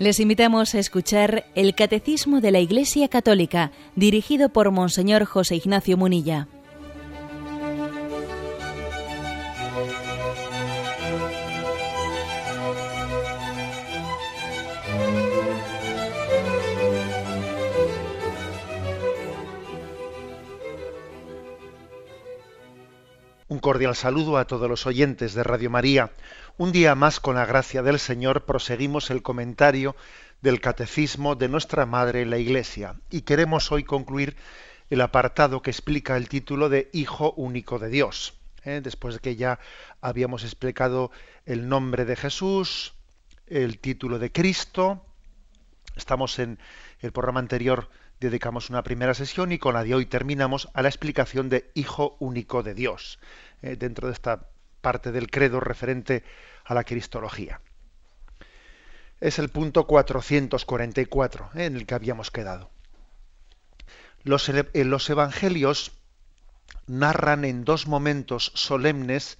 Les invitamos a escuchar el Catecismo de la Iglesia Católica, dirigido por Monseñor José Ignacio Munilla. Cordial saludo a todos los oyentes de Radio María. Un día más, con la gracia del Señor, proseguimos el comentario del Catecismo de nuestra Madre la Iglesia y queremos hoy concluir el apartado que explica el título de Hijo único de Dios. ¿eh? Después de que ya habíamos explicado el nombre de Jesús, el título de Cristo, estamos en el programa anterior dedicamos una primera sesión y con la de hoy terminamos a la explicación de Hijo único de Dios, ¿eh? dentro de esta parte del credo referente a la cristología. Es el punto 444 ¿eh? en el que habíamos quedado. Los, eh, los evangelios narran en dos momentos solemnes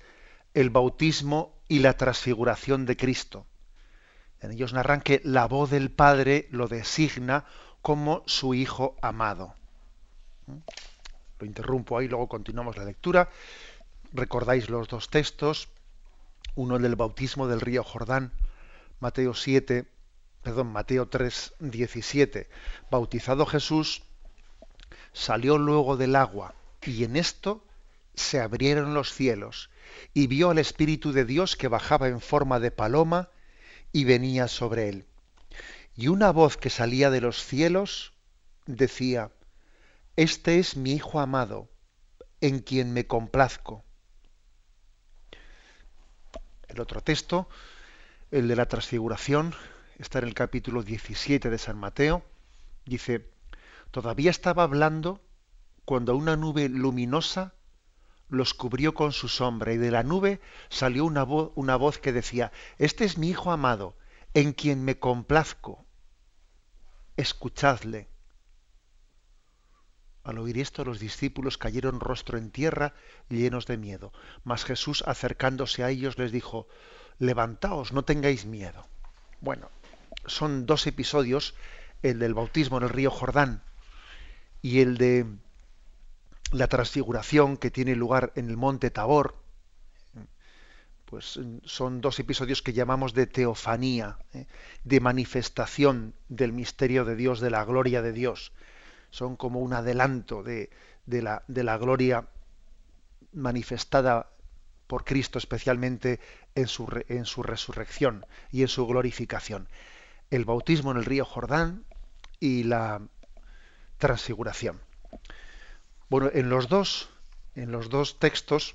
el bautismo y la transfiguración de Cristo. En ellos narran que la voz del Padre lo designa como su Hijo amado. ¿Mm? Lo interrumpo ahí, luego continuamos la lectura. Recordáis los dos textos, uno el del bautismo del río Jordán, Mateo 7, perdón, Mateo 3, 17. Bautizado Jesús, salió luego del agua y en esto se abrieron los cielos y vio al Espíritu de Dios que bajaba en forma de paloma y venía sobre él. Y una voz que salía de los cielos decía, Este es mi Hijo amado, en quien me complazco. El otro texto, el de la transfiguración, está en el capítulo 17 de San Mateo. Dice, todavía estaba hablando cuando una nube luminosa los cubrió con su sombra y de la nube salió una, una voz que decía, Este es mi Hijo amado, en quien me complazco. Escuchadle. Al oír esto los discípulos cayeron rostro en tierra llenos de miedo. Mas Jesús acercándose a ellos les dijo, levantaos, no tengáis miedo. Bueno, son dos episodios, el del bautismo en el río Jordán y el de la transfiguración que tiene lugar en el monte Tabor, pues son dos episodios que llamamos de teofanía, ¿eh? de manifestación del misterio de Dios, de la gloria de Dios son como un adelanto de, la, gloria manifestada por Cristo especialmente en su, resurrección y en su glorificación. El bautismo en el río Jordán y la transfiguración. Bueno, en los dos, textos,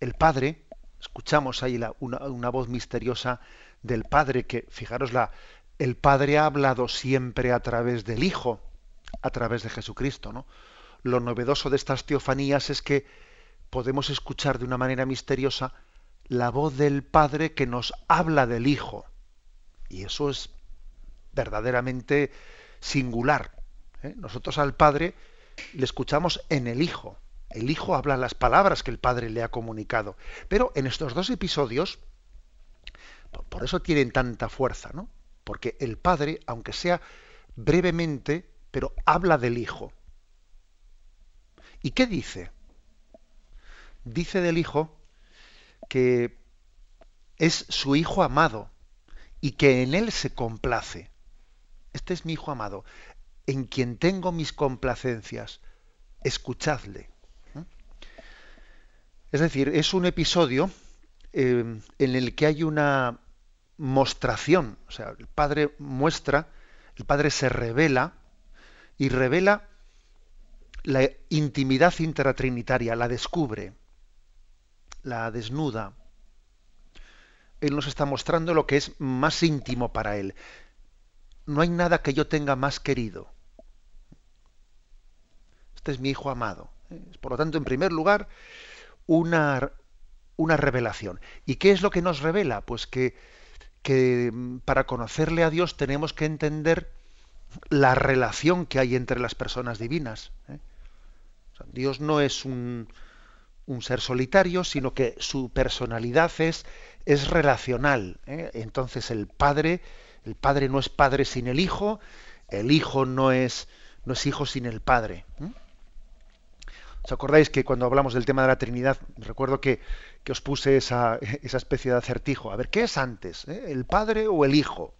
el Padre, escuchamos ahí una, voz misteriosa del Padre que, fijaros, la, el Padre ha hablado siempre a través del Hijo a través de Jesucristo. ¿no? Lo novedoso de estas teofanías es que podemos escuchar de una manera misteriosa la voz del Padre que nos habla del Hijo. Y eso es verdaderamente singular. ¿eh? Nosotros al Padre le escuchamos en el Hijo. El Hijo habla las palabras que el Padre le ha comunicado. Pero en estos dos episodios, por eso tienen tanta fuerza, ¿no? Porque el Padre, aunque sea brevemente, pero habla del Hijo. ¿Y qué dice? Dice del Hijo que es su Hijo amado y que en Él se complace. Este es mi Hijo amado, en quien tengo mis complacencias. Escuchadle. Es decir, es un episodio eh, en el que hay una mostración, o sea, el Padre muestra, el Padre se revela y revela la intimidad intratrinitaria, la descubre, la desnuda. Él nos está mostrando lo que es más íntimo para Él. No hay nada que yo tenga más querido. Este es mi Hijo amado. Por lo tanto, en primer lugar, una, una revelación. ¿Y qué es lo que nos revela? Pues que, que para conocerle a Dios tenemos que entender la relación que hay entre las personas divinas. ¿eh? Dios no es un, un, ser solitario, sino que su personalidad es, es relacional. ¿eh? Entonces el Padre El padre no es padre sin el hijo, el hijo no es, no es hijo sin el padre. ¿Os acordáis que cuando hablamos del tema de la Trinidad, recuerdo que, os puse esa, especie de acertijo? A ver, ¿qué es antes? Eh? ¿El padre o el hijo?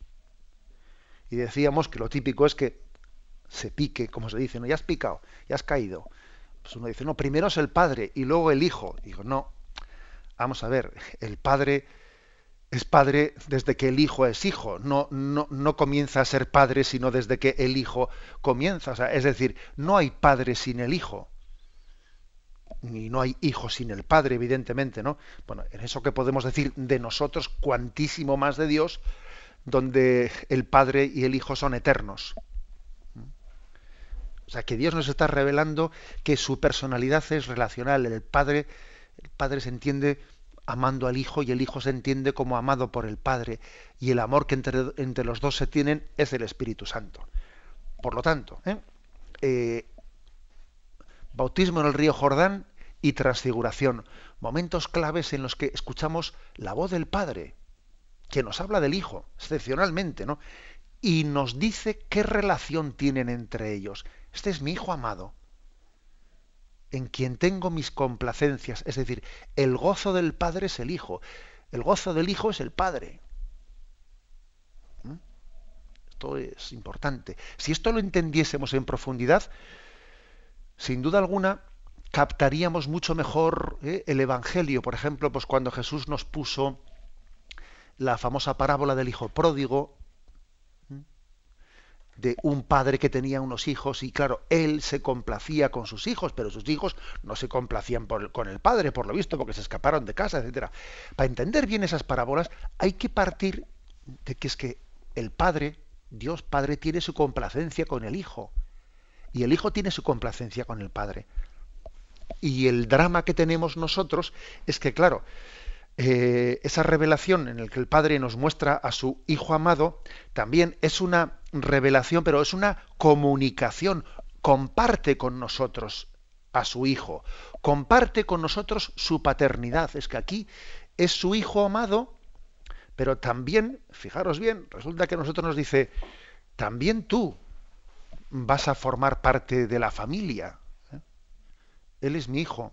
Y decíamos que lo típico es que se pique, como se dice, ¿no? Ya has picado, ya has caído. Pues uno dice, no, primero es el padre y luego el hijo. digo, no, vamos a ver, el padre es padre desde que el hijo es hijo, no, no, no comienza a ser padre sino desde que el hijo comienza. es decir, no hay padre sin el hijo. Ni no hay hijo sin el padre, evidentemente, ¿no? Bueno, en eso que podemos decir de nosotros, cuantísimo más de Dios, donde el padre y el hijo son eternos. O sea, que Dios nos está revelando que su personalidad es relacional. El padre, el padre se entiende amando al Hijo y el Hijo se entiende como amado por el Padre y el amor que entre, los dos se tienen es el Espíritu Santo. Por lo tanto, ¿eh? Eh, bautismo en el río Jordán y transfiguración, momentos claves en los que escuchamos la voz del Padre, que nos habla del Hijo, excepcionalmente, ¿no? Y nos dice qué relación tienen entre ellos. Este es mi Hijo amado en quien tengo mis complacencias. Es decir, el gozo del Padre es el Hijo, el gozo del Hijo es el Padre. ¿Mm? Esto es importante. Si esto lo entendiésemos en profundidad, sin duda alguna captaríamos mucho mejor ¿eh? el Evangelio. Por ejemplo, pues cuando Jesús nos puso la famosa parábola del Hijo pródigo, de un padre que tenía unos hijos y claro, él se complacía con sus hijos, pero sus hijos no se complacían con el padre, por lo visto, porque se escaparon de casa, etcétera. Para entender bien esas parábolas hay que partir de que es que el padre, Dios Padre, tiene su complacencia con el hijo y el hijo tiene su complacencia con el padre. Y el drama que tenemos nosotros es que, claro, eh, esa revelación en la que el Padre nos muestra a su Hijo amado, también es una revelación, pero es una comunicación. Comparte con nosotros a su Hijo, comparte con nosotros su paternidad. Es que aquí es su Hijo amado, pero también, fijaros bien, resulta que nosotros nos dice, también tú vas a formar parte de la familia. ¿eh? Él es mi hijo.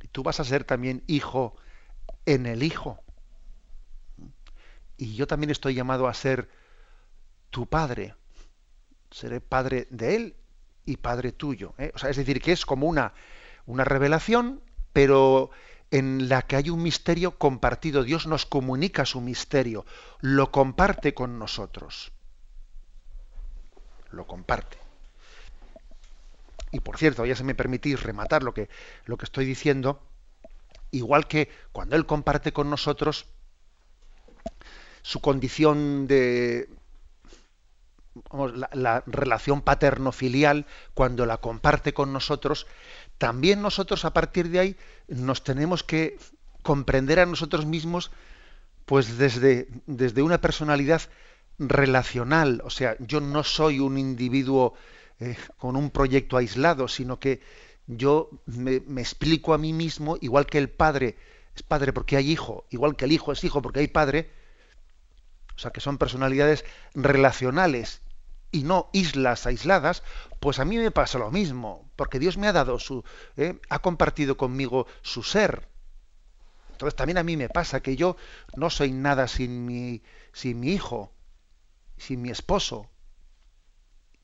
Y tú vas a ser también hijo en el Hijo. Y yo también estoy llamado a ser tu padre. Seré padre de Él y padre tuyo. ¿eh? O sea, es decir, que es como una, una revelación, pero en la que hay un misterio compartido. Dios nos comunica su misterio, lo comparte con nosotros. Lo comparte. Y por cierto, ya se me permitís rematar lo que, lo que estoy diciendo, igual que cuando Él comparte con nosotros su condición de la, relación paterno-filial, cuando la comparte con nosotros, también nosotros a partir de ahí nos tenemos que comprender a nosotros mismos pues desde, desde una personalidad relacional. O sea, yo no soy un individuo eh, con un proyecto aislado, sino que yo me, explico a mí mismo, igual que el padre es padre porque hay hijo, igual que el hijo es hijo porque hay padre, o sea que son personalidades relacionales y no islas aisladas, pues a mí me pasa lo mismo, porque Dios me ha dado su, ¿eh? ha compartido conmigo su ser. Entonces también a mí me pasa que yo no soy nada sin mi, sin mi hijo, sin mi esposo.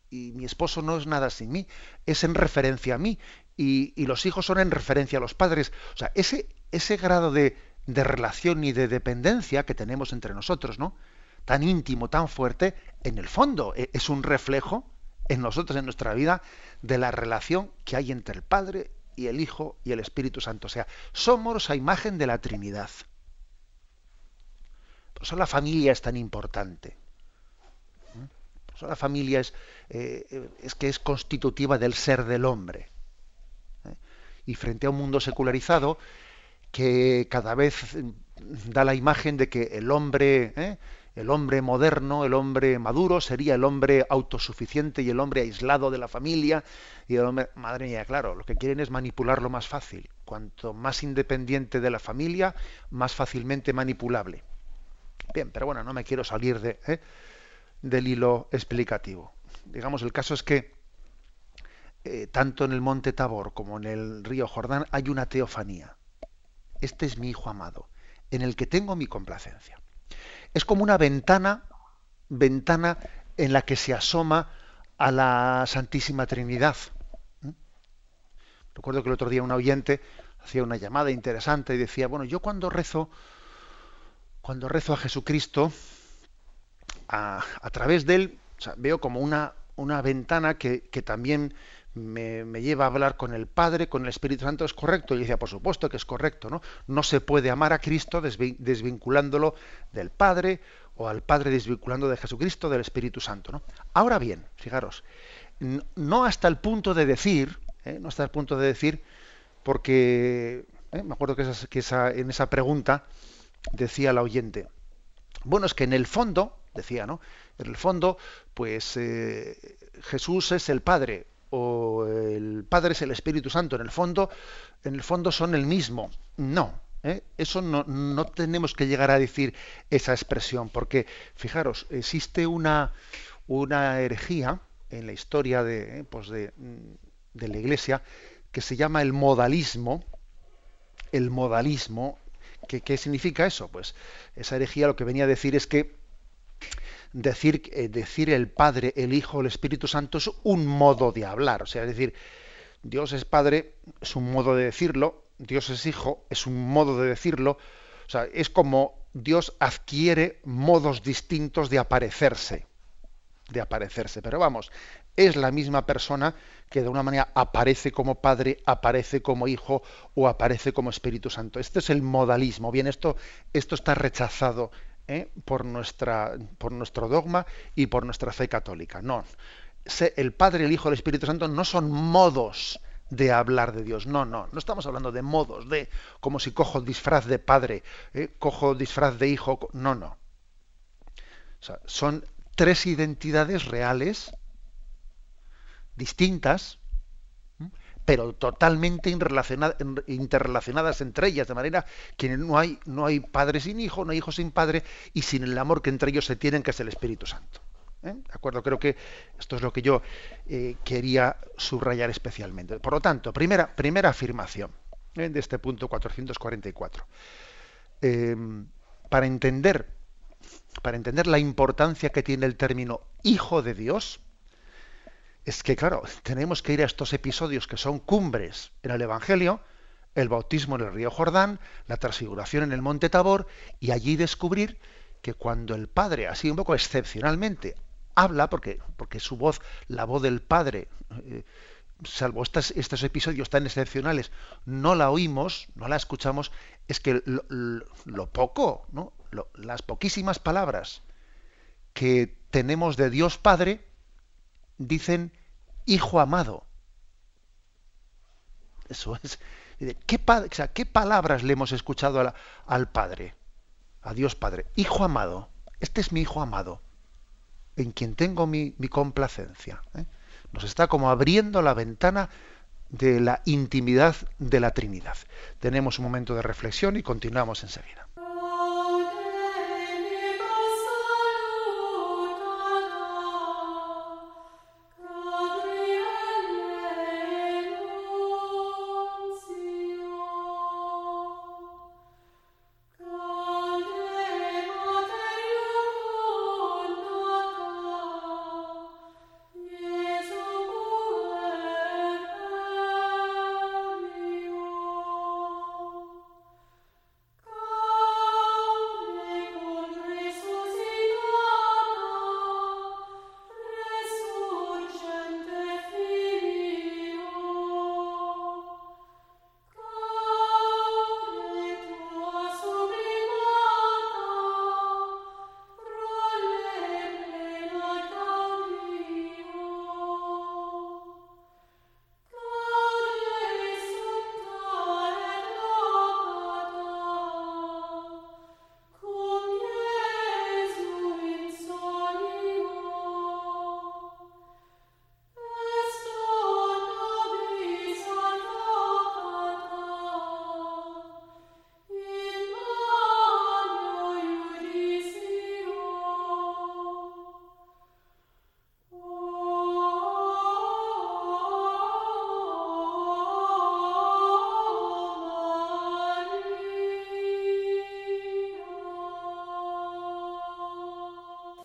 Y mi esposo no es nada sin mí, es en referencia a mí y, los hijos son en referencia a los padres. O sea, ese, ese grado de, de relación y de dependencia que tenemos entre nosotros, ¿no? Tan íntimo, tan fuerte, en el fondo e, es un reflejo en nosotros, en nuestra vida, de la relación que hay entre el Padre y el Hijo y el Espíritu Santo. O sea, somos a imagen de la Trinidad. Por eso la familia es tan importante. Por eso la familia es, eh, es que es constitutiva del ser del hombre y frente a un mundo secularizado que cada vez da la imagen de que el hombre, ¿eh? el hombre moderno, el hombre maduro, sería el hombre autosuficiente y el hombre aislado de la familia. Y madre mía, claro, lo que quieren es manipularlo más fácil. Cuanto más independiente de la familia, más fácilmente manipulable. Bien, pero bueno, no me quiero salir de, ¿eh? del hilo explicativo. Digamos, el caso es que eh, tanto en el monte Tabor como en el río Jordán hay una teofanía. Este es mi hijo amado, en el que tengo mi complacencia. Es como una ventana, ventana en la que se asoma a la Santísima Trinidad. ¿Mm? Recuerdo que el otro día un oyente hacía una llamada interesante y decía, bueno, yo cuando rezo, cuando rezo a Jesucristo, a, través de él, veo como una, una ventana que, que también me, lleva a hablar con el Padre, con el Espíritu Santo, ¿es correcto? Y decía, por supuesto que es correcto, ¿no? No se puede amar a Cristo desvinculándolo del Padre o al Padre desvinculando de Jesucristo del Espíritu Santo, ¿no? Ahora bien, fijaros, no hasta el punto de decir, ¿eh? no hasta el punto de decir, porque ¿eh? me acuerdo que, en esa pregunta decía la oyente, bueno, es que en el fondo, decía, ¿no? En el fondo, pues eh, Jesús es el Padre, o el Padre es el Espíritu Santo, en el fondo, en el fondo son el mismo. No, ¿eh? eso no, no, tenemos que llegar a decir esa expresión, porque fijaros, existe una, una herejía en la historia de, ¿eh? pues de, de la Iglesia que se llama el modalismo. El modalismo, ¿qué, ¿qué significa eso? Pues esa herejía lo que venía a decir es que decir, eh, decir el Padre, el Hijo, el Espíritu Santo es un modo de hablar. O sea, es decir, Dios es Padre, es un modo de decirlo, Dios es Hijo, es un modo de decirlo. O sea, es como Dios adquiere modos distintos de aparecerse. De aparecerse. Pero vamos, es la misma persona que de una manera aparece como Padre, aparece como Hijo o aparece como Espíritu Santo. Este es el modalismo. Bien, esto, esto está rechazado ¿eh? por, nuestra, por nuestro dogma y por nuestra fe católica. No. El Padre, el Hijo, el Espíritu Santo no son modos de hablar de Dios. No, no, no estamos hablando de modos, de como si cojo disfraz de padre, ¿eh? cojo disfraz de hijo. No, no. son tres identidades reales, distintas, pero totalmente interrelacionadas entre ellas, de manera que no hay, no hay padre sin hijo, no hay hijo sin padre, y sin el amor que entre ellos se tienen, que es el Espíritu Santo. ¿eh? ¿De acuerdo? Creo que esto es lo que yo eh, quería subrayar especialmente. Por lo tanto, primera, primera afirmación ¿eh? de este punto 444. para entender para entender la importancia que tiene el término hijo de Dios, es que, claro, tenemos que ir a estos episodios que son cumbres en el Evangelio, el bautismo en el río Jordán, la transfiguración en el monte Tabor, y allí descubrir que cuando el Padre, así un poco excepcionalmente, habla, porque, porque su voz, la voz del Padre, eh, salvo estos, estos, episodios tan excepcionales, no la oímos, no la escuchamos, es que lo, poco, ¿no? las poquísimas palabras que tenemos de Dios Padre, dicen hijo amado. Eso es. ¿Qué, ¿qué palabras le hemos escuchado al Padre? A Dios Padre. Hijo amado. Este es mi hijo amado, en quien tengo mi, complacencia. ¿eh? Nos está como abriendo la ventana de la intimidad de la Trinidad. Tenemos un momento de reflexión y continuamos enseguida.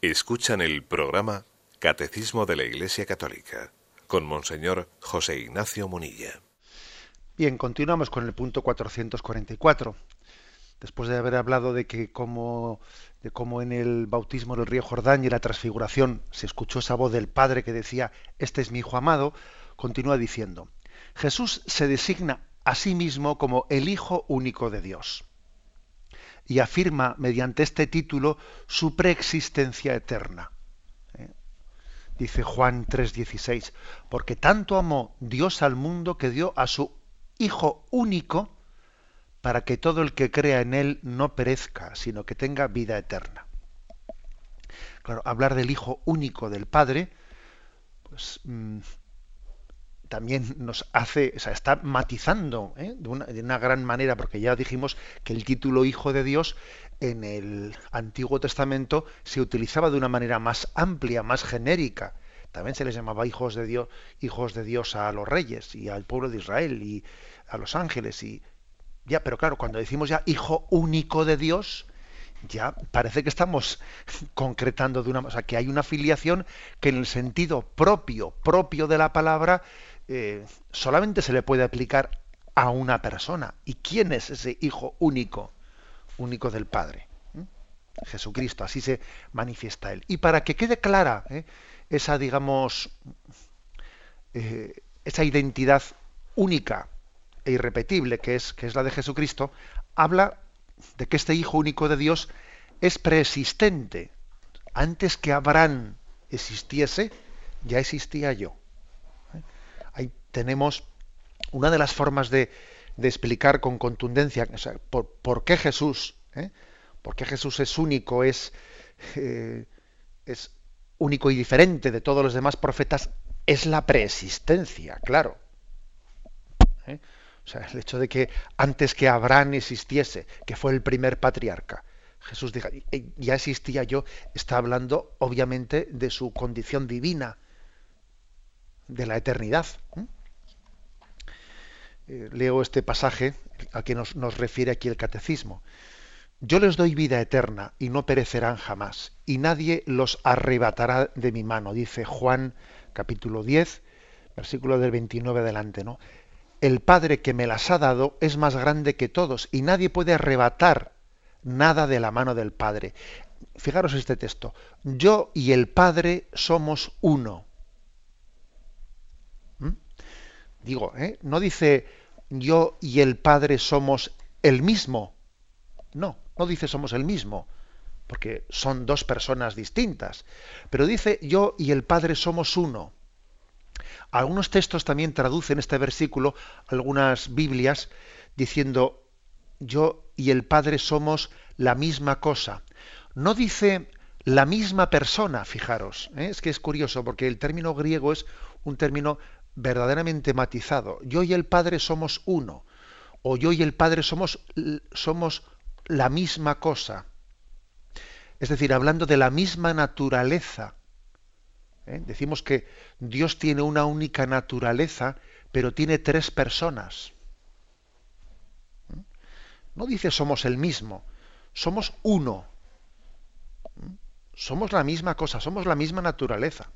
Escuchan el programa Catecismo de la Iglesia Católica con Monseñor José Ignacio Munilla. Bien, continuamos con el punto 444. Después de haber hablado de que como cómo en el bautismo del río Jordán y la transfiguración se escuchó esa voz del Padre que decía, este es mi Hijo amado, continúa diciendo, Jesús se designa a sí mismo como el Hijo único de Dios y afirma mediante este título su preexistencia eterna. ¿Eh? Dice Juan 3:16, porque tanto amó Dios al mundo que dio a su Hijo único para que todo el que crea en Él no perezca, sino que tenga vida eterna. Claro, hablar del Hijo único del Padre, pues mm, también nos hace, o sea, está matizando ¿eh? de, una, de, una, gran manera, porque ya dijimos que el título Hijo de Dios en el Antiguo Testamento se utilizaba de una manera más amplia, más genérica. También se les llamaba hijos de Dios, hijos de Dios a los reyes y al pueblo de Israel y a los ángeles y ya, pero claro, cuando decimos ya hijo único de Dios, ya parece que estamos concretando de una, o sea, que hay una filiación que en el sentido propio, propio de la palabra, eh, solamente se le puede aplicar a una persona. ¿Y quién es ese hijo único? Único del Padre. ¿Mm? Jesucristo, así se manifiesta él. Y para que quede clara ¿eh? esa, digamos, eh, esa identidad única e irrepetible que es, que es la de Jesucristo, habla de que este Hijo único de Dios es preexistente. Antes que Abraham existiese, ya existía yo tenemos una de las formas de, explicar con contundencia por, qué Jesús, ¿eh? por qué Jesús es único, es, eh, es único y diferente de todos los demás profetas, es la preexistencia, claro. ¿eh? O sea, el hecho de que antes que Abraham existiese, que fue el primer patriarca, Jesús dijo, ya existía yo, está hablando obviamente de su condición divina, de la eternidad. Eh, leo este pasaje a que nos, nos refiere aquí el catecismo. Yo les doy vida eterna y no perecerán jamás, y nadie los arrebatará de mi mano, dice Juan capítulo 10, versículo del 29 adelante, ¿no? El Padre que me las ha dado es más grande que todos, y nadie puede arrebatar nada de la mano del Padre. Fijaros este texto. Yo y el Padre somos uno. ¿Mm? Digo, ¿eh? no dice yo y el Padre somos el mismo. No, no dice somos el mismo, porque son dos personas distintas. Pero dice yo y el Padre somos uno. Algunos textos también traducen este versículo, algunas Biblias, diciendo yo y el Padre somos la misma cosa. No dice la misma persona, fijaros. ¿eh? Es que es curioso porque el término griego es un término verdaderamente matizado. Yo y el Padre somos uno. O yo y el Padre somos, somos la misma cosa. Es decir, hablando de la misma naturaleza. ¿eh? Decimos que Dios tiene una única naturaleza, pero tiene tres personas. ¿Mm? No dice somos el mismo, somos uno. ¿Mm? Somos la misma cosa, somos la misma naturaleza.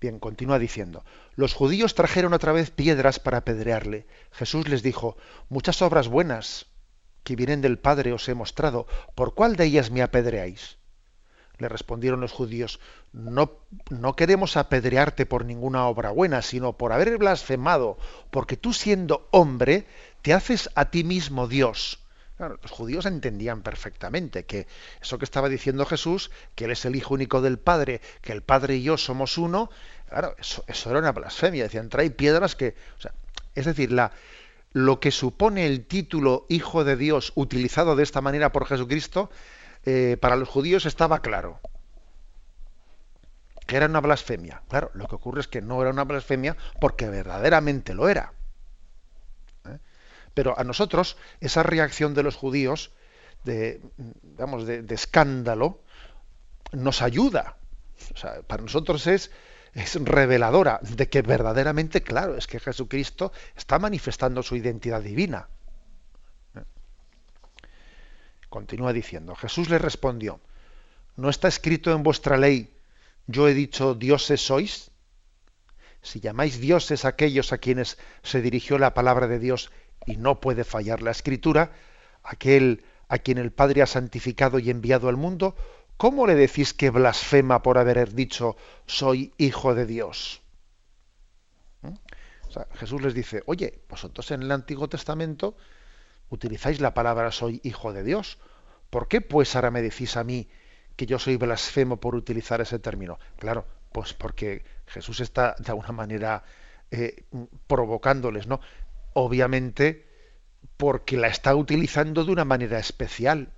Bien, continúa diciendo, los judíos trajeron otra vez piedras para apedrearle. Jesús les dijo, muchas obras buenas que vienen del Padre os he mostrado, ¿por cuál de ellas me apedreáis? Le respondieron los judíos, no, no queremos apedrearte por ninguna obra buena, sino por haber blasfemado, porque tú siendo hombre, te haces a ti mismo Dios. Los judíos entendían perfectamente que eso que estaba diciendo Jesús, que Él es el Hijo único del Padre, que el Padre y yo somos uno, claro, eso, era una blasfemia. Decían, trae piedras que... es decir, la, lo que supone el título Hijo de Dios utilizado de esta manera por Jesucristo, eh, para los judíos estaba claro que era una blasfemia. Claro, lo que ocurre es que no era una blasfemia porque verdaderamente lo era. ¿Eh? Pero a nosotros esa reacción de los judíos de, digamos, de, escándalo nos ayuda. para nosotros es, es reveladora de que verdaderamente, claro, es que Jesucristo está manifestando su identidad divina. Continúa diciendo, Jesús le respondió, ¿No está escrito en vuestra ley, yo he dicho dioses sois? Si llamáis dioses aquellos a quienes se dirigió la palabra de Dios y no puede fallar la escritura, aquel a quien el Padre ha santificado y enviado al mundo, ¿cómo le decís que blasfema por haber dicho soy hijo de Dios? ¿Mm? Jesús les dice, oye, vosotros en el Antiguo Testamento utilizáis la palabra soy hijo de Dios. ¿Por qué pues ahora me decís a mí que yo soy blasfemo por utilizar ese término? Claro, pues porque Jesús está de alguna manera eh, provocándoles, ¿no? Obviamente porque la está utilizando de una manera especial,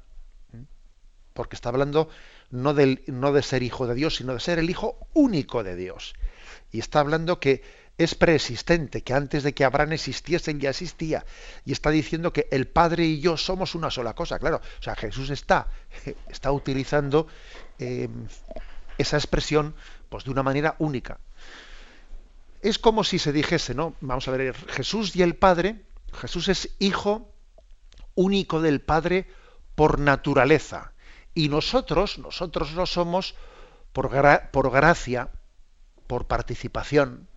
porque está hablando no, del, no de ser hijo de Dios, sino de ser el hijo único de Dios. Y está hablando que es preexistente, que antes de que Abraham existiese ya existía. Y está diciendo que el Padre y yo somos una sola cosa. Claro, o sea, Jesús está, está utilizando eh, esa expresión pues, de una manera única. Es como si se dijese, ¿no? Vamos a ver, Jesús y el Padre, Jesús es hijo único del Padre por naturaleza. Y nosotros, nosotros lo somos por, por gracia, por participación.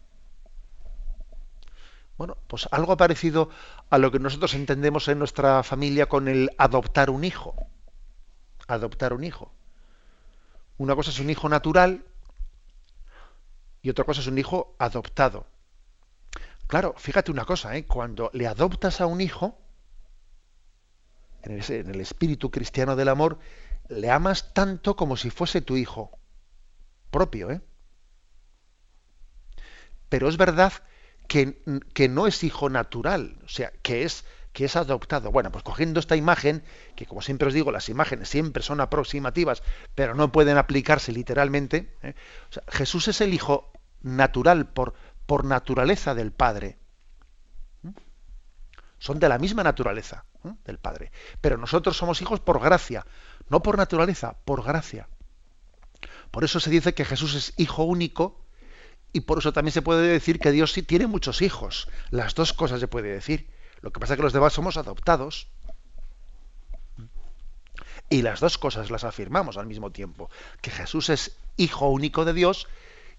Bueno, pues algo parecido a lo que nosotros entendemos en nuestra familia con el adoptar un hijo. Adoptar un hijo. Una cosa es un hijo natural y otra cosa es un hijo adoptado. Claro, fíjate una cosa, ¿eh? cuando le adoptas a un hijo, en el, espíritu cristiano del amor, le amas tanto como si fuese tu hijo propio. ¿eh? Pero es verdad que, no es hijo natural, o sea, que es, que es adoptado. Bueno, pues cogiendo esta imagen, que como siempre os digo, las imágenes siempre son aproximativas, pero no pueden aplicarse literalmente, ¿eh? Jesús es el hijo natural por, por naturaleza del Padre. ¿Mm? Son de la misma naturaleza ¿eh? del Padre. Pero nosotros somos hijos por gracia, no por naturaleza, por gracia. Por eso se dice que Jesús es hijo único y por eso también se puede decir que Dios sí tiene muchos hijos. Las dos cosas se puede decir. Lo que pasa es que los demás somos adoptados. Y las dos cosas las afirmamos al mismo tiempo. Que Jesús es hijo único de Dios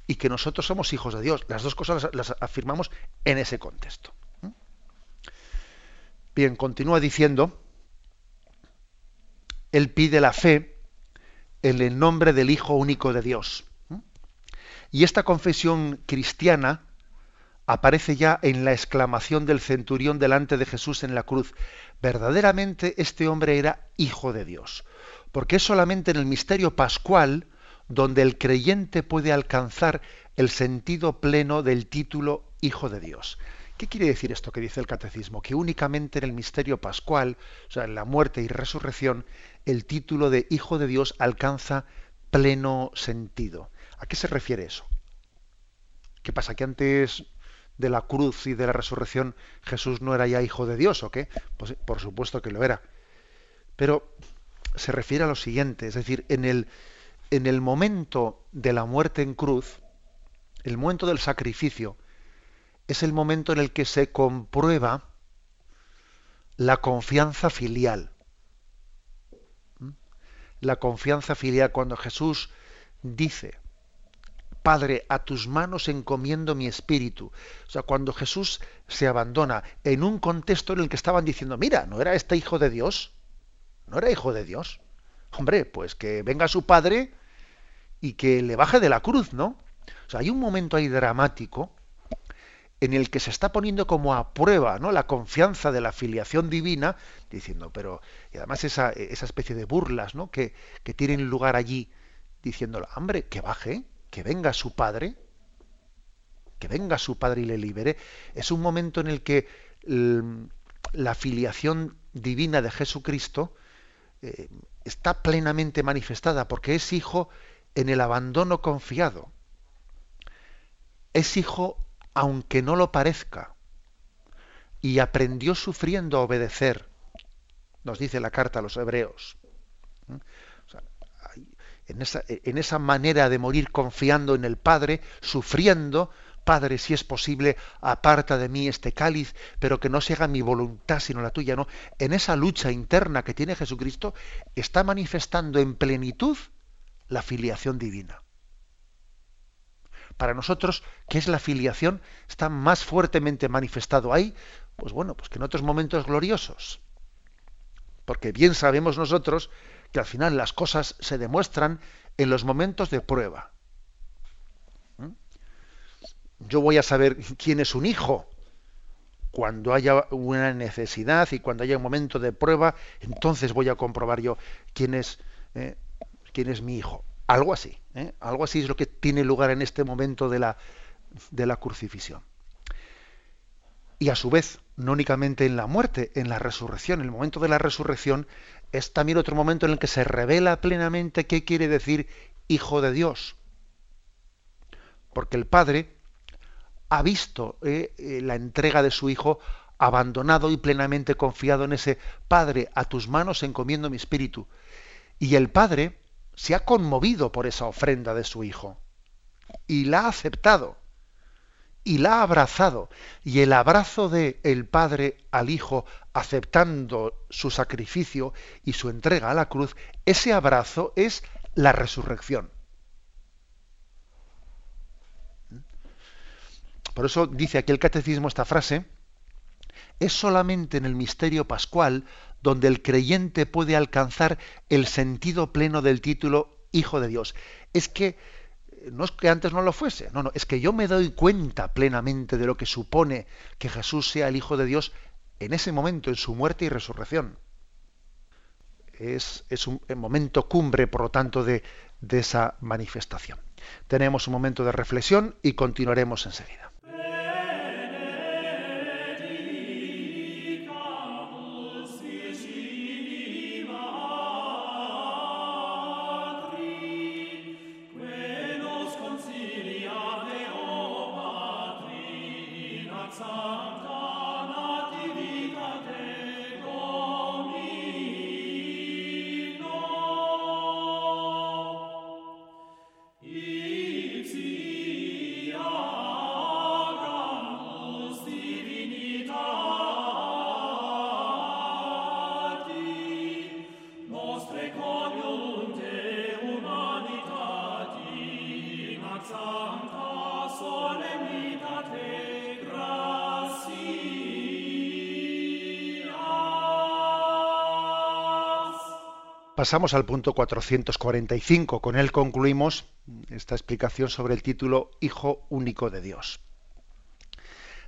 y que nosotros somos hijos de Dios. Las dos cosas las, afirmamos en ese contexto. Bien, continúa diciendo, Él pide la fe en el nombre del Hijo único de Dios. Y esta confesión cristiana aparece ya en la exclamación del centurión delante de Jesús en la cruz. Verdaderamente este hombre era hijo de Dios, porque es solamente en el misterio pascual donde el creyente puede alcanzar el sentido pleno del título hijo de Dios. ¿Qué quiere decir esto que dice el catecismo? Que únicamente en el misterio pascual, o sea, en la muerte y resurrección, el título de hijo de Dios alcanza pleno sentido. ¿A qué se refiere eso? ¿Qué pasa? ¿Que antes de la cruz y de la resurrección Jesús no era ya hijo de Dios o qué? Pues por supuesto que lo era. Pero se refiere a lo siguiente, es decir, en el, en el momento de la muerte en cruz, el momento del sacrificio, es el momento en el que se comprueba la confianza filial. ¿Mm? La confianza filial cuando Jesús dice, Padre, a tus manos encomiendo mi espíritu. O sea, cuando Jesús se abandona en un contexto en el que estaban diciendo, mira, ¿no era este hijo de Dios? ¿No era hijo de Dios? Hombre, pues que venga su padre y que le baje de la cruz, ¿no? O sea, hay un momento ahí dramático en el que se está poniendo como a prueba ¿no? la confianza de la filiación divina, diciendo, pero, y además esa, esa especie de burlas ¿no? que, que tienen lugar allí, diciéndolo, hombre, que baje, que venga su padre, que venga su padre y le libere, es un momento en el que la filiación divina de Jesucristo eh, está plenamente manifestada porque es hijo en el abandono confiado. Es hijo aunque no lo parezca. Y aprendió sufriendo a obedecer, nos dice la carta a los hebreos en esa, manera de morir confiando en el Padre, sufriendo, Padre, si es posible, aparta de mí este cáliz, pero que no se haga mi voluntad sino la tuya, ¿no? En esa lucha interna que tiene Jesucristo, está manifestando en plenitud la filiación divina. Para nosotros, ¿qué es la filiación? Está más fuertemente manifestado ahí, pues bueno, pues que en otros momentos gloriosos. Porque bien sabemos nosotros que al final las cosas se demuestran en los momentos de prueba. Yo voy a saber quién es un hijo cuando haya una necesidad y cuando haya un momento de prueba, entonces voy a comprobar yo quién es, eh, quién es mi hijo. Algo así, ¿eh? algo así es lo que tiene lugar en este momento de la, de la crucifixión. Y a su vez, no únicamente en la muerte, en la resurrección, el momento de la resurrección es también otro momento en el que se revela plenamente qué quiere decir hijo de Dios. Porque el Padre ha visto eh, eh, la entrega de su Hijo abandonado y plenamente confiado en ese Padre, a tus manos encomiendo mi espíritu. Y el Padre se ha conmovido por esa ofrenda de su Hijo y la ha aceptado y la ha abrazado. Y el abrazo de el Padre al Hijo aceptando su sacrificio y su entrega a la cruz, ese abrazo es la resurrección. Por eso dice aquí el catecismo esta frase, es solamente en el misterio pascual donde el creyente puede alcanzar el sentido pleno del título Hijo de Dios. Es que eh, no es que antes no lo fuese, no, no, es que yo me doy cuenta plenamente de lo que supone que Jesús sea el Hijo de Dios en ese momento, en su muerte y resurrección. Es, un momento cumbre, por lo tanto, de, de esa manifestación. Tenemos un momento de reflexión y continuaremos enseguida. Pasamos al punto 445. Con él concluimos esta explicación sobre el título Hijo único de Dios.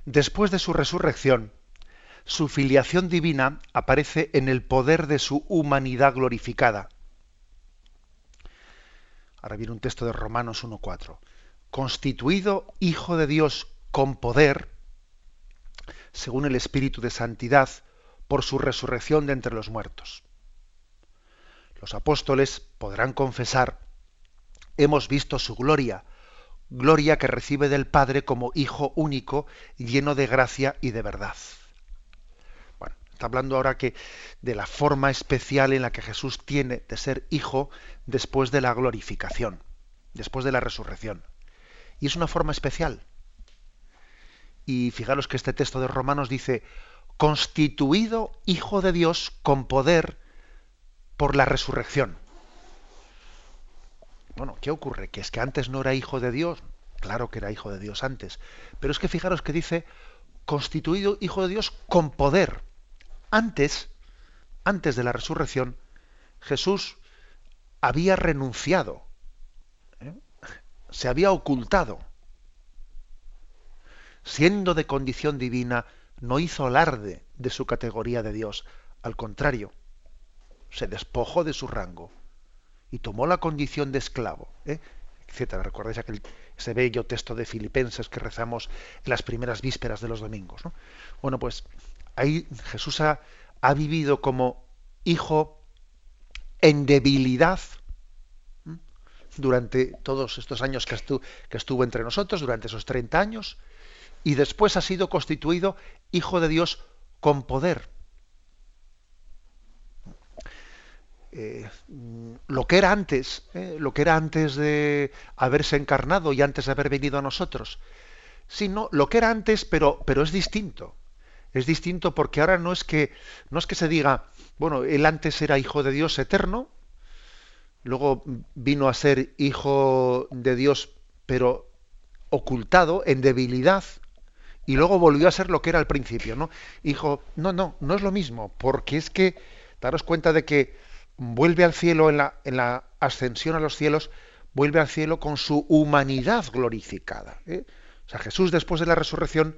Después de su resurrección, su filiación divina aparece en el poder de su humanidad glorificada. Ahora viene un texto de Romanos 1.4. Constituido Hijo de Dios con poder, según el Espíritu de Santidad, por su resurrección de entre los muertos los apóstoles podrán confesar, hemos visto su gloria, gloria que recibe del Padre como Hijo único, lleno de gracia y de verdad. Bueno, está hablando ahora que de la forma especial en la que Jesús tiene de ser Hijo después de la glorificación, después de la resurrección. Y es una forma especial. Y fijaros que este texto de Romanos dice, constituido Hijo de Dios con poder, por la resurrección. Bueno, ¿qué ocurre? Que es que antes no era hijo de Dios. Claro que era hijo de Dios antes. Pero es que fijaros que dice constituido hijo de Dios con poder. Antes, antes de la resurrección, Jesús había renunciado. ¿eh? Se había ocultado. Siendo de condición divina, no hizo alarde de su categoría de Dios. Al contrario, se despojó de su rango y tomó la condición de esclavo, ¿eh? etcétera. ¿Recordáis aquel, ese bello texto de Filipenses que rezamos en las primeras vísperas de los domingos? Bueno, pues ahí Jesús ha, vivido como hijo en debilidad durante todos estos años que estuvo, que estuvo entre nosotros, durante esos 30 años, y después ha sido constituido hijo de Dios con poder Eh, lo que era antes, eh, lo que era antes de haberse encarnado y antes de haber venido a nosotros. sino lo que era antes, pero, pero es distinto. Es distinto porque ahora no es que no es que se diga, bueno, él antes era hijo de Dios eterno, luego vino a ser hijo de Dios, pero ocultado, en debilidad, y luego volvió a ser lo que era al principio, ¿no? Hijo, no, no, no es lo mismo, porque es que daros cuenta de que vuelve al cielo en la, en la ascensión a los cielos, vuelve al cielo con su humanidad glorificada. ¿eh? O sea, Jesús después de la resurrección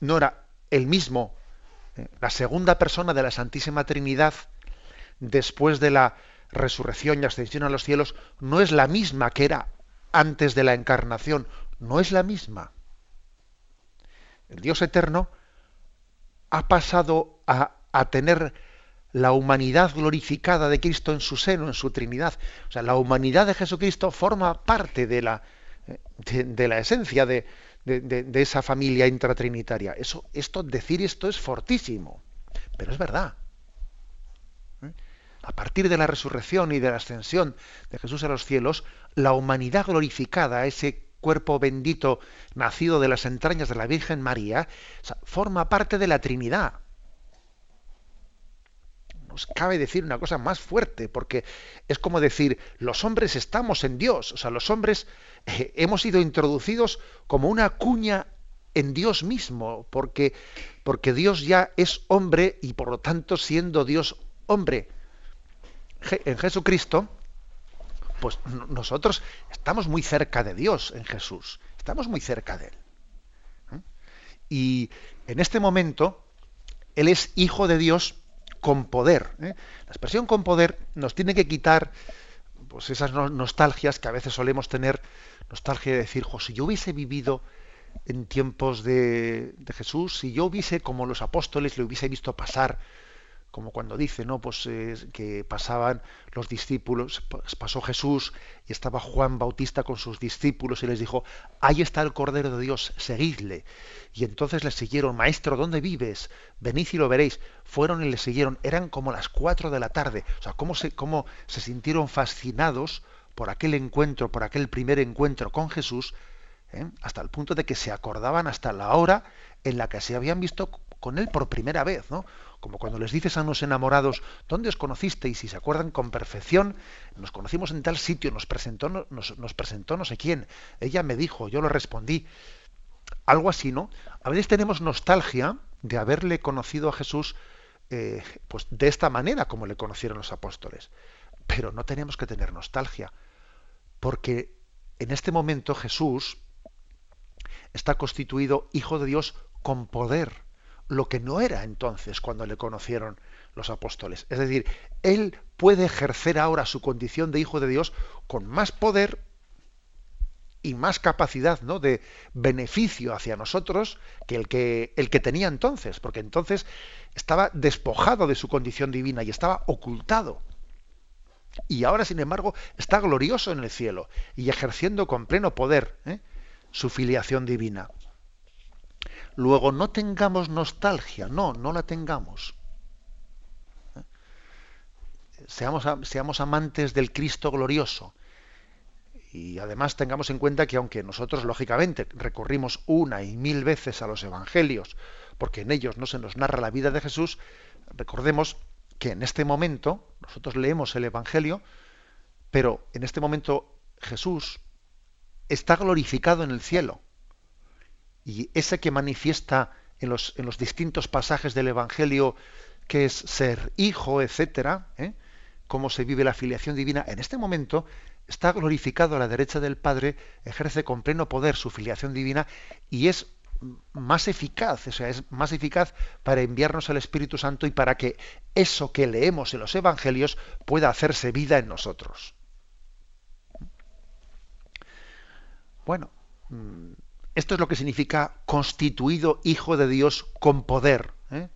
no era el mismo, ¿eh? la segunda persona de la Santísima Trinidad, después de la resurrección y ascensión a los cielos, no es la misma que era antes de la encarnación, no es la misma. El Dios eterno ha pasado a, a tener la humanidad glorificada de Cristo en su seno, en su Trinidad. O sea, la humanidad de Jesucristo forma parte de la, de, la esencia de, de, esa familia intratrinitaria. Eso, esto, decir esto es fortísimo, pero es verdad. ¿Eh? A partir de la resurrección y de la ascensión de Jesús a los cielos, la humanidad glorificada, ese cuerpo bendito nacido de las entrañas de la Virgen María, forma parte de la Trinidad cabe decir una cosa más fuerte, porque es como decir, los hombres estamos en Dios, o sea, los hombres eh, hemos sido introducidos como una cuña en Dios mismo, porque, porque Dios ya es hombre y por lo tanto siendo Dios hombre en Jesucristo, pues nosotros estamos muy cerca de Dios en Jesús, estamos muy cerca de Él. ¿eh? Y en este momento, Él es hijo de Dios con poder. ¿eh? La expresión con poder nos tiene que quitar pues esas nostalgias que a veces solemos tener, nostalgia de decir, si yo hubiese vivido en tiempos de, de, Jesús, si yo hubiese, como los apóstoles, le hubiese visto pasar como cuando dice, ¿no? Pues eh, que pasaban los discípulos, pasó Jesús y estaba Juan Bautista con sus discípulos y les dijo, ahí está el Cordero de Dios, seguidle. Y entonces le siguieron, Maestro, ¿dónde vives? Venid y lo veréis. Fueron y le siguieron, eran como las cuatro de la tarde. O sea, cómo se, cómo se sintieron fascinados por aquel encuentro, por aquel primer encuentro con Jesús, ¿eh? hasta el punto de que se acordaban hasta la hora en la que se habían visto con él por primera vez, ¿no? Como cuando les dices a unos enamorados, ¿dónde os conocisteis? Y se acuerdan con perfección, nos conocimos en tal sitio, nos presentó, nos, nos presentó no sé quién, ella me dijo, yo lo respondí. Algo así, ¿no? A veces tenemos nostalgia de haberle conocido a Jesús eh, pues de esta manera como le conocieron los apóstoles. Pero no tenemos que tener nostalgia, porque en este momento Jesús está constituido hijo de Dios con poder lo que no era entonces cuando le conocieron los apóstoles. Es decir, él puede ejercer ahora su condición de hijo de Dios con más poder y más capacidad ¿no? de beneficio hacia nosotros que el, que el que tenía entonces, porque entonces estaba despojado de su condición divina y estaba ocultado. Y ahora, sin embargo, está glorioso en el cielo y ejerciendo con pleno poder ¿eh? su filiación divina. Luego no tengamos nostalgia, no, no la tengamos. ¿Eh? Seamos, seamos amantes del Cristo glorioso. Y además tengamos en cuenta que aunque nosotros, lógicamente, recurrimos una y mil veces a los evangelios, porque en ellos no se nos narra la vida de Jesús, recordemos que en este momento, nosotros leemos el Evangelio, pero en este momento Jesús está glorificado en el cielo. Y ese que manifiesta en los, en los distintos pasajes del Evangelio, que es ser hijo, etcétera, ¿eh? cómo se vive la filiación divina, en este momento está glorificado a la derecha del Padre, ejerce con pleno poder su filiación divina y es más eficaz, o sea, es más eficaz para enviarnos al Espíritu Santo y para que eso que leemos en los Evangelios pueda hacerse vida en nosotros. Bueno, mm, esto es lo que significa constituido hijo de Dios con poder, ¿eh?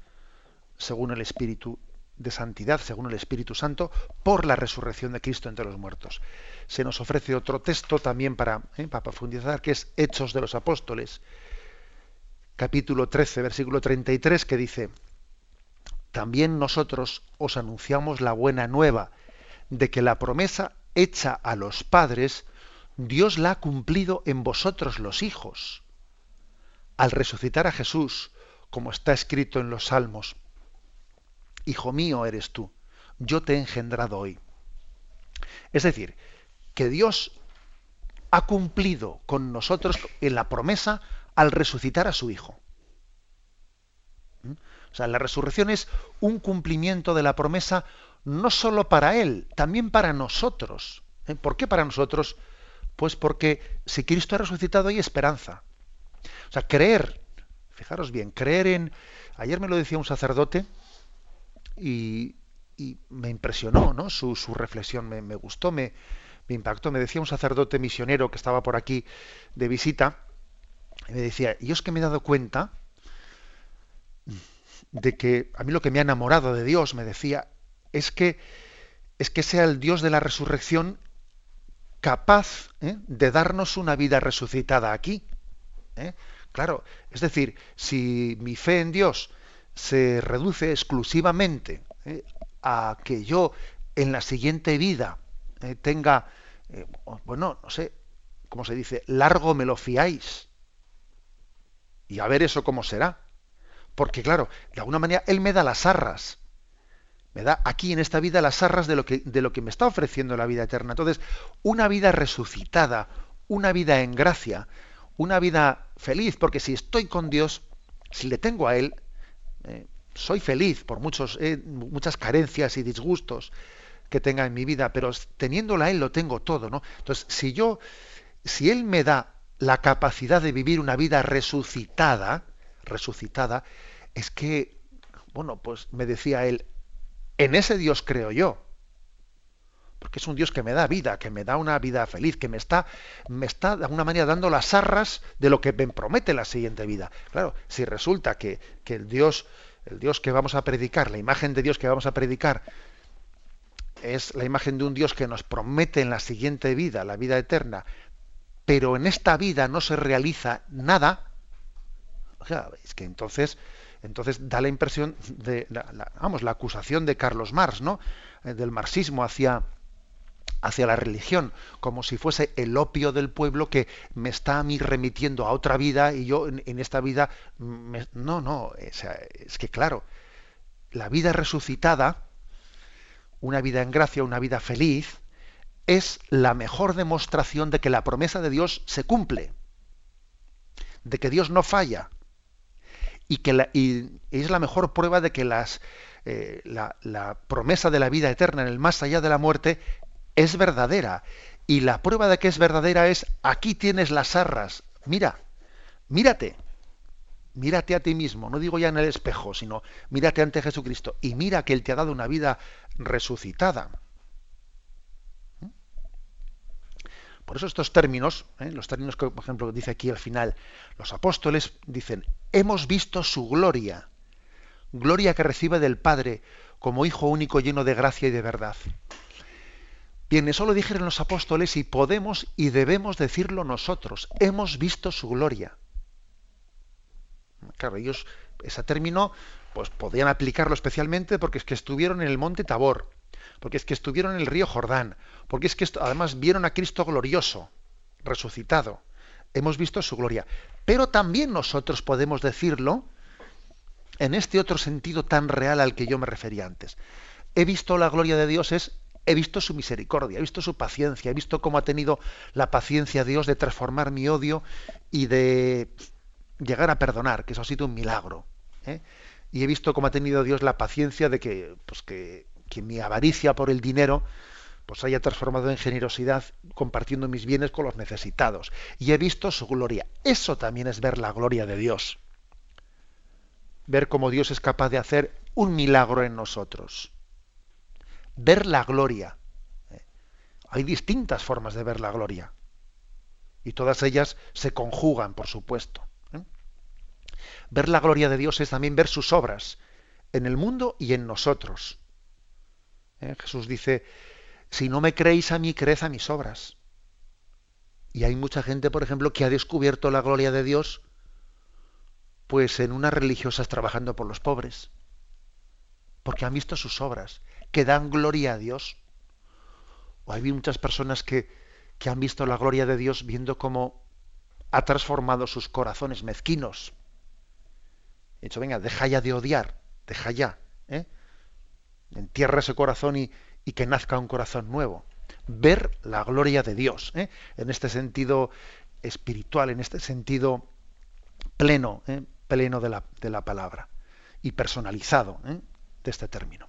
según el Espíritu de santidad, según el Espíritu Santo, por la resurrección de Cristo entre los muertos. Se nos ofrece otro texto también para, ¿eh? para profundizar, que es Hechos de los Apóstoles, capítulo 13, versículo 33, que dice, también nosotros os anunciamos la buena nueva de que la promesa hecha a los padres Dios la ha cumplido en vosotros los hijos. Al resucitar a Jesús, como está escrito en los Salmos, Hijo mío eres tú, yo te he engendrado hoy. Es decir, que Dios ha cumplido con nosotros en la promesa al resucitar a su Hijo. ¿Mm? O sea, la resurrección es un cumplimiento de la promesa no solo para Él, también para nosotros. ¿Eh? ¿Por qué para nosotros? Pues porque si Cristo ha resucitado hay esperanza. O sea, creer, fijaros bien, creer en... Ayer me lo decía un sacerdote y, me impresionó ¿no? su, reflexión, me, gustó, me, impactó. Me decía un sacerdote misionero que estaba por aquí de visita, y me decía, y es que me he dado cuenta de que a mí lo que me ha enamorado de Dios, me decía, es que es que sea el Dios de la resurrección capaz ¿eh? de darnos una vida resucitada aquí. ¿eh? Claro, es decir, si mi fe en Dios se reduce exclusivamente ¿eh? a que yo en la siguiente vida tenga, bueno, no sé, ¿cómo se dice? Largo me lo fiáis. Y a ver eso cómo será. Porque claro, de alguna manera Él me da las arras me da aquí en esta vida las arras de lo que, de lo que me está ofreciendo la vida eterna. Entonces, una vida resucitada, una vida en gracia, una vida feliz, porque si estoy con Dios, si le tengo a Él, eh, soy feliz por muchos, eh, muchas carencias y disgustos que tenga en mi vida, pero teniéndola a Él lo tengo todo, ¿no? Entonces, si yo, si Él me da la capacidad de vivir una vida resucitada, resucitada, es que, bueno, pues me decía él, en ese Dios creo yo. Porque es un Dios que me da vida, que me da una vida feliz, que me está, me está de alguna manera dando las arras de lo que me promete la siguiente vida. Claro, si resulta que, que el Dios, el Dios que vamos a predicar, la imagen de Dios que vamos a predicar, es la imagen de un Dios que nos promete en la siguiente vida, la vida eterna, pero en esta vida no se realiza nada, o sea, que entonces entonces da la impresión de, la, vamos, la acusación de Carlos Marx, ¿no? Eh, del marxismo hacia, hacia la religión, como si fuese el opio del pueblo que me está a mí remitiendo a otra vida y yo en, esta vida... no, no, es que claro, la vida resucitada, una vida en gracia, una vida feliz, es la mejor demostración de que la promesa de Dios se cumple, de que Dios no falla y que es la mejor prueba de que las, eh, la, la, promesa de la vida eterna en el más allá de la muerte es verdadera. Y la prueba de que es verdadera es, aquí tienes las arras, mira, mírate, mírate a ti mismo, no digo ya en el espejo, sino mírate ante Jesucristo y mira que Él te ha dado una vida resucitada. Por eso estos términos, ¿eh? los términos que, por ejemplo, dice aquí al final, los apóstoles dicen, hemos visto su gloria, gloria que recibe del Padre como Hijo único lleno de gracia y de verdad. Bien, eso lo dijeron los apóstoles y podemos y debemos decirlo nosotros, hemos visto su gloria. Claro, ellos ese término pues podían aplicarlo especialmente porque es que estuvieron en el monte Tabor, porque es que estuvieron en el río Jordán, porque es que además vieron a Cristo glorioso, resucitado. Hemos visto su gloria. Pero también nosotros podemos decirlo en este otro sentido tan real al que yo me refería antes. He visto la gloria de Dios es he visto su misericordia, he visto su paciencia, he visto cómo ha tenido la paciencia Dios de transformar mi odio y de llegar a perdonar, que eso ha sido un milagro. ¿eh? Y he visto cómo ha tenido Dios la paciencia de que, pues que que mi avaricia por el dinero pues haya transformado en generosidad compartiendo mis bienes con los necesitados. Y he visto su gloria. Eso también es ver la gloria de Dios. Ver cómo Dios es capaz de hacer un milagro en nosotros. Ver la gloria. ¿eh? Hay distintas formas de ver la gloria. Y todas ellas se conjugan, por supuesto. ¿eh? Ver la gloria de Dios es también ver sus obras en el mundo y en nosotros. ¿Eh? Jesús dice, si no me creéis a mí, creed a mis obras. Y hay mucha gente, por ejemplo, que ha descubierto la gloria de Dios pues en unas religiosas trabajando por los pobres, porque han visto sus obras, que dan gloria a Dios. O hay muchas personas que, que han visto la gloria de Dios viendo cómo ha transformado sus corazones mezquinos. He dicho, venga, deja ya de odiar, deja ya. ¿eh? Entierra ese corazón y, que nazca un corazón nuevo. ver la gloria de Dios, ¿eh? en este sentido espiritual, en este sentido pleno, ¿eh? pleno de la, de la, palabra y personalizado ¿eh? de este término.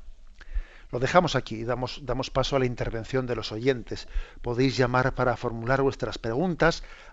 Lo dejamos aquí y damos, damos paso a la intervención de los oyentes. Podéis llamar para formular vuestras preguntas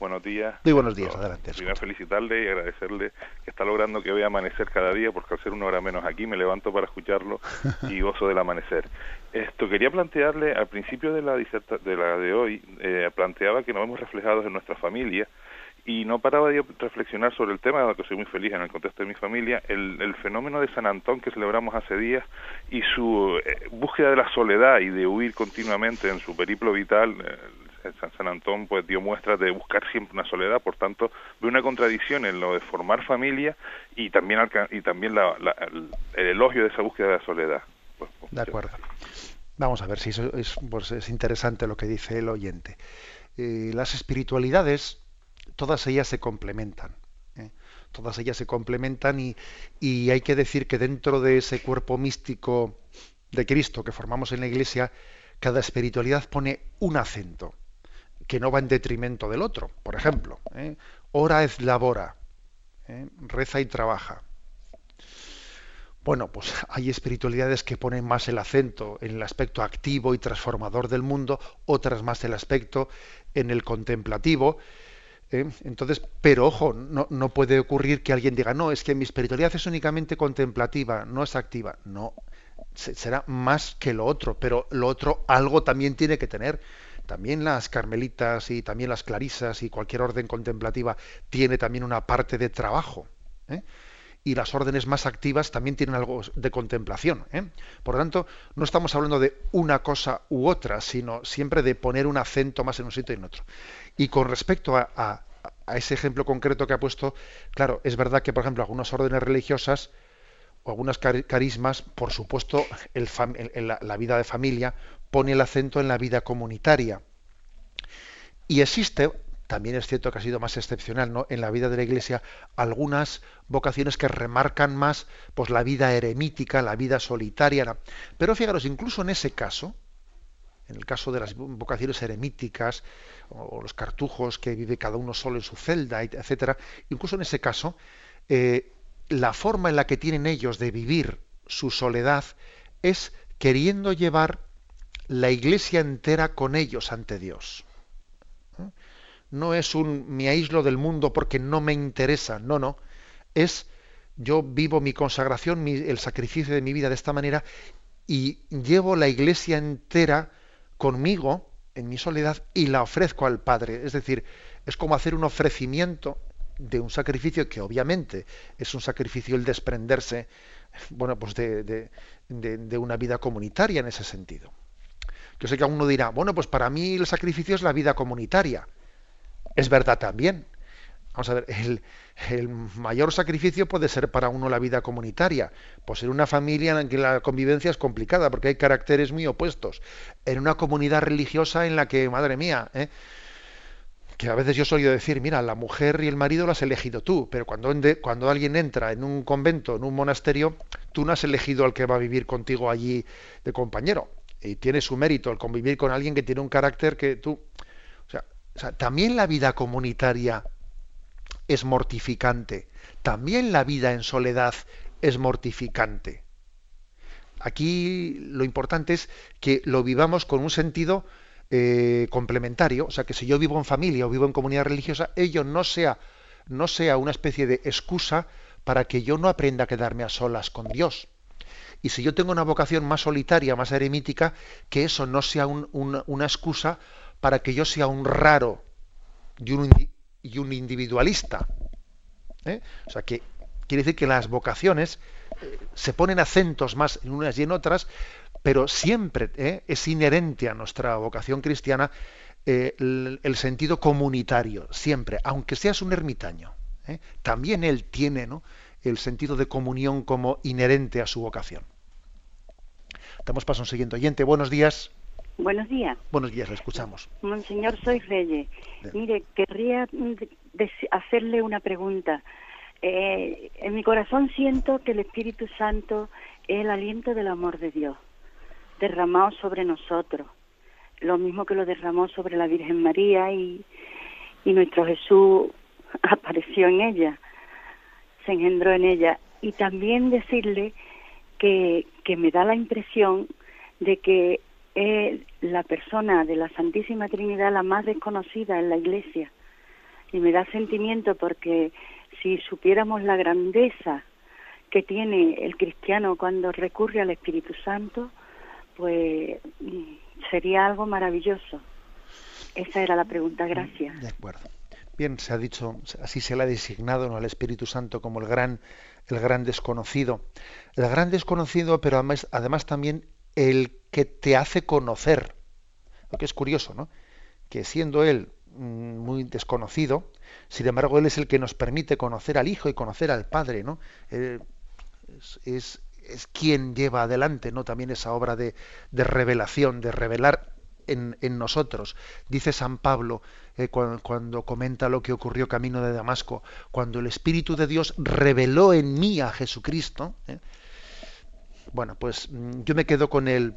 Buenos días. Muy buenos días, adelante. Primero felicitarle y agradecerle que está logrando que voy a amanecer cada día, porque al ser una hora menos aquí me levanto para escucharlo y gozo del amanecer. Esto quería plantearle al principio de la de la de hoy, eh, planteaba que nos vemos reflejados en nuestra familia y no paraba de reflexionar sobre el tema, de lo que soy muy feliz en el contexto de mi familia, el, el fenómeno de San Antón que celebramos hace días y su eh, búsqueda de la soledad y de huir continuamente en su periplo vital, eh, San Antón pues dio muestras de buscar siempre una soledad, por tanto ve una contradicción en lo de formar familia y también y también la, el, elogio de esa búsqueda de la soledad. Pues, pues, de acuerdo. Vamos a ver si eso es, pues es interesante lo que dice el oyente. Eh, las espiritualidades, todas ellas se complementan. ¿eh? Todas ellas se complementan y, y hay que decir que dentro de ese cuerpo místico de Cristo que formamos en la Iglesia, cada espiritualidad pone un acento que no va en detrimento del otro. Por ejemplo, ¿eh? ora es labora, ¿eh? reza y trabaja. Bueno, pues hay espiritualidades que ponen más el acento en el aspecto activo y transformador del mundo, otras más el aspecto en el contemplativo. ¿eh? Entonces, pero ojo, no, no, puede ocurrir que alguien diga, no, es que mi espiritualidad es únicamente contemplativa, no es activa. No, será más que lo otro, pero lo otro algo también tiene que tener también las carmelitas y también las clarisas y cualquier orden contemplativa tiene también una parte de trabajo. ¿eh? Y las órdenes más activas también tienen algo de contemplación. ¿eh? Por lo tanto, no estamos hablando de una cosa u otra, sino siempre de poner un acento más en un sitio y en otro. Y con respecto a, ese ejemplo concreto que ha puesto, claro, es verdad que, por ejemplo, algunas órdenes religiosas o algunas carismas, por supuesto, el, la vida de familia pone el acento en la vida comunitaria. Y existe, también es cierto que ha sido más excepcional, ¿no? En la vida de la Iglesia, algunas vocaciones que remarcan más pues, la vida eremítica, la vida solitaria. Pero fijaros, incluso en ese caso, en el caso de las vocaciones eremíticas o los cartujos que vive cada uno solo en su celda, etcétera, incluso en ese caso, eh, la forma en la que tienen ellos de vivir su soledad es queriendo llevar la iglesia entera con ellos ante Dios. ¿Eh? No es un me aíslo del mundo porque no me interesa, no, no. Es yo vivo mi consagración, el sacrificio de mi vida de esta manera y llevo la iglesia entera conmigo en mi soledad y la ofrezco al Padre. Es decir, es como hacer un ofrecimiento de un sacrificio que obviamente es un sacrificio el desprenderse bueno, pues de, de una vida comunitaria en ese sentido. Yo sé que uno dirá, bueno, pues para mí el sacrificio es la vida comunitaria. Es verdad también. Vamos a ver, el, mayor sacrificio puede ser para uno la vida comunitaria. Pues en una familia en la que la convivencia es complicada porque hay caracteres muy opuestos. En una comunidad religiosa en la que, madre mía, ¿eh? que a veces yo solía decir, mira, la mujer y el marido lo has elegido tú, pero cuando, cuando alguien entra en un convento, en un monasterio, tú no has elegido al que va a vivir contigo allí de compañero. Y tiene su mérito el convivir con alguien que tiene un carácter que tú... O sea, también la vida comunitaria es mortificante. También la vida en soledad es mortificante. Aquí lo importante es que lo vivamos con un sentido eh, complementario, o sea, que si yo vivo en familia o vivo en comunidad religiosa, ello no sea, no sea una especie de excusa para que yo no aprenda a quedarme a solas con Dios. Y si yo tengo una vocación más solitaria, más eremítica, que eso no sea una excusa para que yo sea un raro y un, individualista. ¿eh? O sea, que quiere decir que las vocaciones eh, se ponen acentos más en unas y en otras, pero siempre ¿eh? es inherente a nuestra vocación cristiana eh, el, sentido comunitario, siempre, aunque seas un ermitaño. También él tiene el sentido de comunión como inherente a su vocación. Damos paso a un siguiente oyente. Buenos días. Buenos días. Buenos días, le escuchamos. Monseñor, soy Reyes. Mire, querría hacerle una pregunta. en mi corazón siento que el Espíritu Santo es el aliento del amor de Dios derramado sobre nosotros, lo mismo que lo derramó sobre la Virgen María y, y nuestro Jesús apareció en ella, se engendró en ella. Y también decirle que, que me da la impresión de que es la persona de la Santísima Trinidad la más desconocida en la Iglesia. Y me da sentimiento porque si supiéramos la grandeza que tiene el cristiano cuando recurre al Espíritu Santo, pues sería algo maravilloso. Esa era la pregunta, gracias. De acuerdo. Bien, se ha dicho, así se le ha designado al Espíritu Santo como el gran, el gran desconocido. El gran desconocido, pero además, también el que te hace conocer. Lo que es curioso, ¿no? Que siendo él mm, muy desconocido, sin embargo, él es el que nos permite conocer al Hijo y conocer al Padre, ¿no? Eh, es, es quien lleva adelante no también esa obra de, revelación, de revelar en, nosotros. Dice San Pablo eh, cuando, comenta lo que ocurrió camino de Damasco, cuando el Espíritu de Dios reveló en mí a Jesucristo. Eh, bueno, pues mm, yo me quedo con el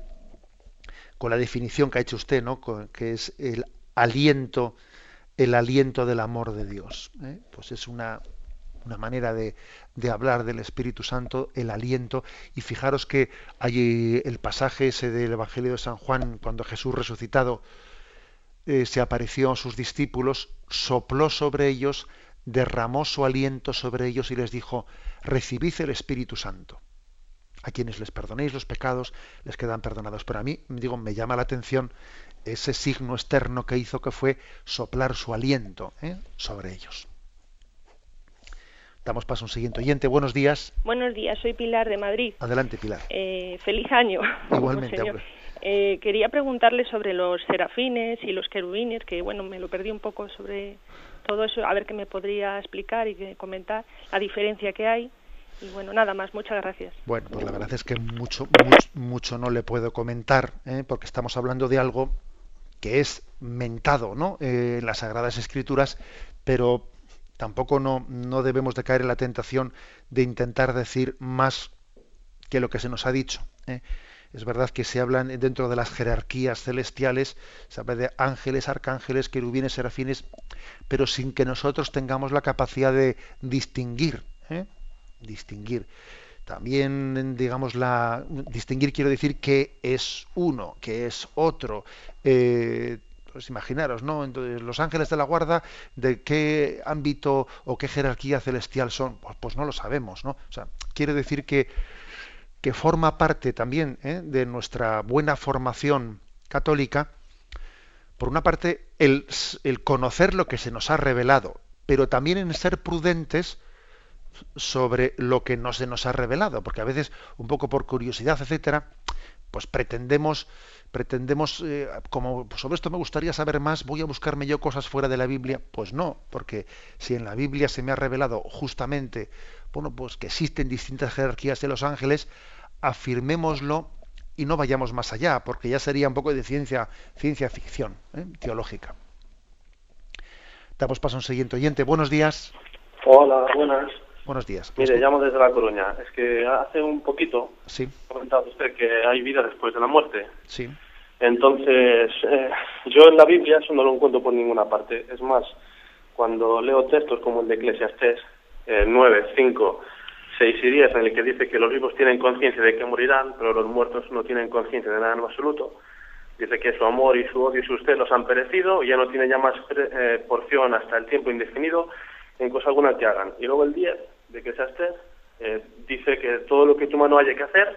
con la definición que ha hecho usted, ¿no? que es el aliento, el aliento del amor de Dios. ¿eh? Pues es una, una manera de, hablar del Espíritu Santo, el aliento, y fijaros que hay el pasaje ese del Evangelio de San Juan, cuando Jesús resucitado eh, se apareció a sus discípulos, sopló sobre ellos, derramó su aliento sobre ellos y les dijo, recibid el Espíritu Santo. A quienes les perdonéis los pecados, les quedan perdonados. Pero a mí, digo, me llama la atención ese signo externo que hizo que fue soplar su aliento ¿eh? sobre ellos. Damos paso a un siguiente oyente. Buenos días. Buenos días, soy Pilar de Madrid. Adelante, Pilar. Eh, feliz año. Igualmente. Eh, quería preguntarle sobre los serafines y los querubines, que bueno, me lo perdí un poco sobre todo eso, a ver qué me podría explicar y comentar la diferencia que hay. Y bueno, nada más, muchas gracias. Bueno, pues la verdad es que mucho, mucho, no le puedo comentar, ¿eh? porque estamos hablando de algo que es mentado ¿no? en las Sagradas Escrituras, pero tampoco no, no debemos de caer en la tentación de intentar decir más que lo que se nos ha dicho. ¿eh? Es verdad que se hablan dentro de las jerarquías celestiales, se habla de ángeles, arcángeles, querubines, serafines, pero sin que nosotros tengamos la capacidad de distinguir. ¿eh? Distinguir. También, digamos, la distinguir quiero decir que es uno, que es otro. Eh, pues imaginaros, ¿no? Entonces, los ángeles de la guarda, ¿de qué ámbito o qué jerarquía celestial son? Pues, pues no lo sabemos, ¿no? O sea, quiere decir que, que forma parte también ¿eh? de nuestra buena formación católica, por una parte, el, el conocer lo que se nos ha revelado, pero también en ser prudentes sobre lo que no se nos ha revelado, porque a veces, un poco por curiosidad, etcétera, pues pretendemos pretendemos, eh, como sobre esto me gustaría saber más, voy a buscarme yo cosas fuera de la Biblia. Pues no, porque si en la Biblia se me ha revelado justamente, bueno, pues que existen distintas jerarquías de los ángeles, afirmémoslo y no vayamos más allá, porque ya sería un poco de ciencia, ciencia ficción ¿eh? teológica. Damos paso a un siguiente oyente. Buenos días. Hola, buenas. Buenos días. Mire, llamo desde La Coruña. Es que hace un poquito sí. ha comentado usted que hay vida después de la muerte. Sí. Entonces, eh, yo en la Biblia eso no lo encuentro por ninguna parte. Es más, cuando leo textos como el de Eclesiastés eh, 9, 5, 6 y 10, en el que dice que los vivos tienen conciencia de que morirán, pero los muertos no tienen conciencia de nada en absoluto, dice que su amor y su odio y sus celos han perecido y ya no tienen ya más eh, porción hasta el tiempo indefinido en cosa alguna que hagan. Y luego el 10 de que seas eh, dice que todo lo que tu mano haya que hacer,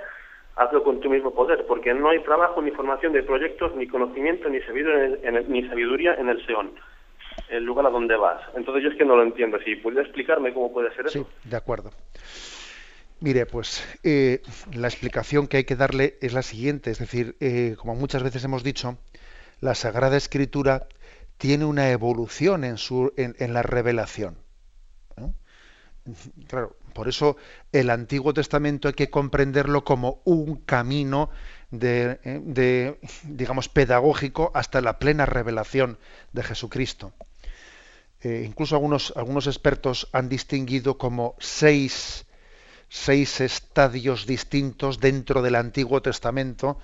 hazlo con tu mismo poder, porque no hay trabajo, ni formación de proyectos, ni conocimiento, ni sabiduría en el, ni sabiduría en el Seón, el lugar a donde vas. Entonces yo es que no lo entiendo. Si pudiera explicarme cómo puede ser eso. Sí, de acuerdo. Mire, pues eh, la explicación que hay que darle es la siguiente, es decir, eh, como muchas veces hemos dicho, la Sagrada Escritura tiene una evolución en, su, en la revelación. Claro, por eso el Antiguo Testamento hay que comprenderlo como un camino de, eh, digamos, pedagógico hasta la plena revelación de Jesucristo. Eh, incluso algunos, algunos expertos han distinguido como seis, seis estadios distintos dentro del Antiguo Testamento